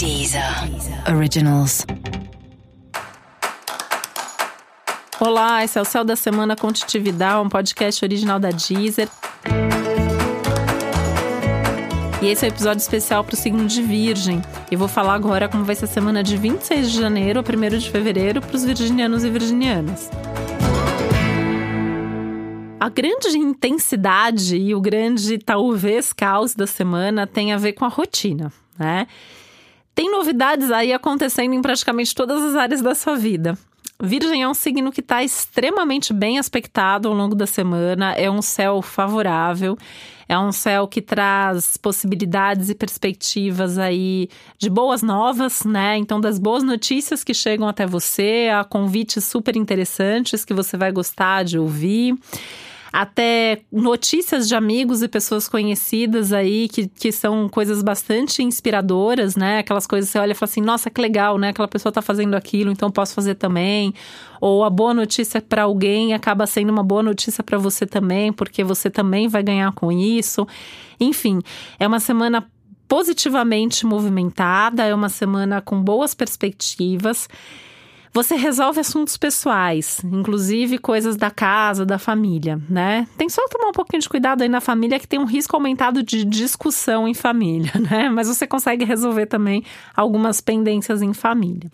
Deezer Originals. Olá, esse é o Céu da Semana com Titividade, um podcast original da Deezer. E esse é o um episódio especial para o signo de Virgem. Eu vou falar agora como vai ser a semana de 26 de janeiro a 1 de fevereiro para os virginianos e virginianas. A grande intensidade e o grande, talvez, caos da semana tem a ver com a rotina, né? Tem novidades aí acontecendo em praticamente todas as áreas da sua vida. Virgem é um signo que está extremamente bem aspectado ao longo da semana, é um céu favorável, é um céu que traz possibilidades e perspectivas aí de boas novas, né? Então, das boas notícias que chegam até você, a convites super interessantes que você vai gostar de ouvir até notícias de amigos e pessoas conhecidas aí que, que são coisas bastante inspiradoras, né? Aquelas coisas que você olha e fala assim: nossa, que legal, né? Aquela pessoa tá fazendo aquilo, então posso fazer também. Ou a boa notícia para alguém acaba sendo uma boa notícia para você também, porque você também vai ganhar com isso. Enfim, é uma semana positivamente movimentada, é uma semana com boas perspectivas. Você resolve assuntos pessoais, inclusive coisas da casa, da família, né? Tem só tomar um pouquinho de cuidado aí na família que tem um risco aumentado de discussão em família, né? Mas você consegue resolver também algumas pendências em família.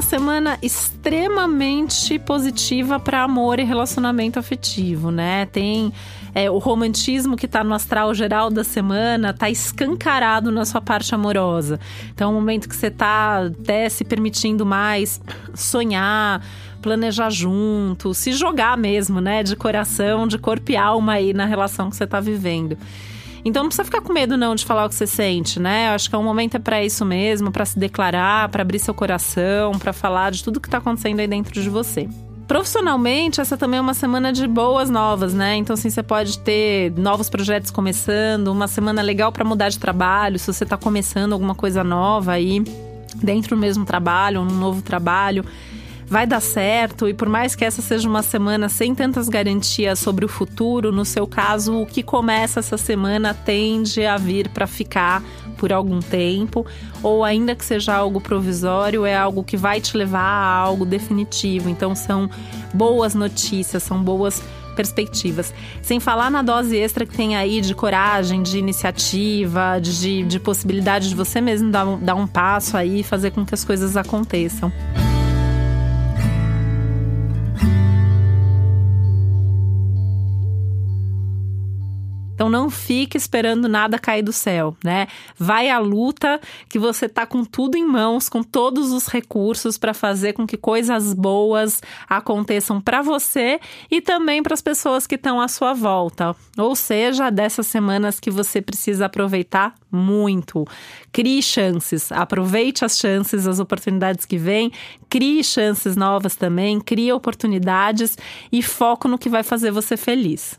Uma semana extremamente positiva para amor e relacionamento afetivo, né? Tem é, o romantismo que está no astral geral da semana está escancarado na sua parte amorosa. Então é um momento que você está até se permitindo mais sonhar, planejar junto, se jogar mesmo, né? De coração, de corpo e alma aí na relação que você está vivendo. Então não precisa ficar com medo não de falar o que você sente, né? Eu acho que é um momento é para isso mesmo, para se declarar, para abrir seu coração, para falar de tudo que tá acontecendo aí dentro de você profissionalmente, essa também é uma semana de boas novas, né? Então, assim, você pode ter novos projetos começando, uma semana legal para mudar de trabalho, se você está começando alguma coisa nova aí, dentro do mesmo trabalho, um novo trabalho. Vai dar certo, e por mais que essa seja uma semana sem tantas garantias sobre o futuro, no seu caso, o que começa essa semana tende a vir para ficar por algum tempo, ou ainda que seja algo provisório, é algo que vai te levar a algo definitivo. Então são boas notícias, são boas perspectivas. Sem falar na dose extra que tem aí de coragem, de iniciativa, de, de possibilidade de você mesmo dar, dar um passo aí e fazer com que as coisas aconteçam. Então não fique esperando nada cair do céu, né? Vai à luta que você tá com tudo em mãos, com todos os recursos para fazer com que coisas boas aconteçam para você e também para as pessoas que estão à sua volta. Ou seja, dessas semanas que você precisa aproveitar muito. Crie chances, aproveite as chances, as oportunidades que vêm, crie chances novas também, crie oportunidades e foco no que vai fazer você feliz.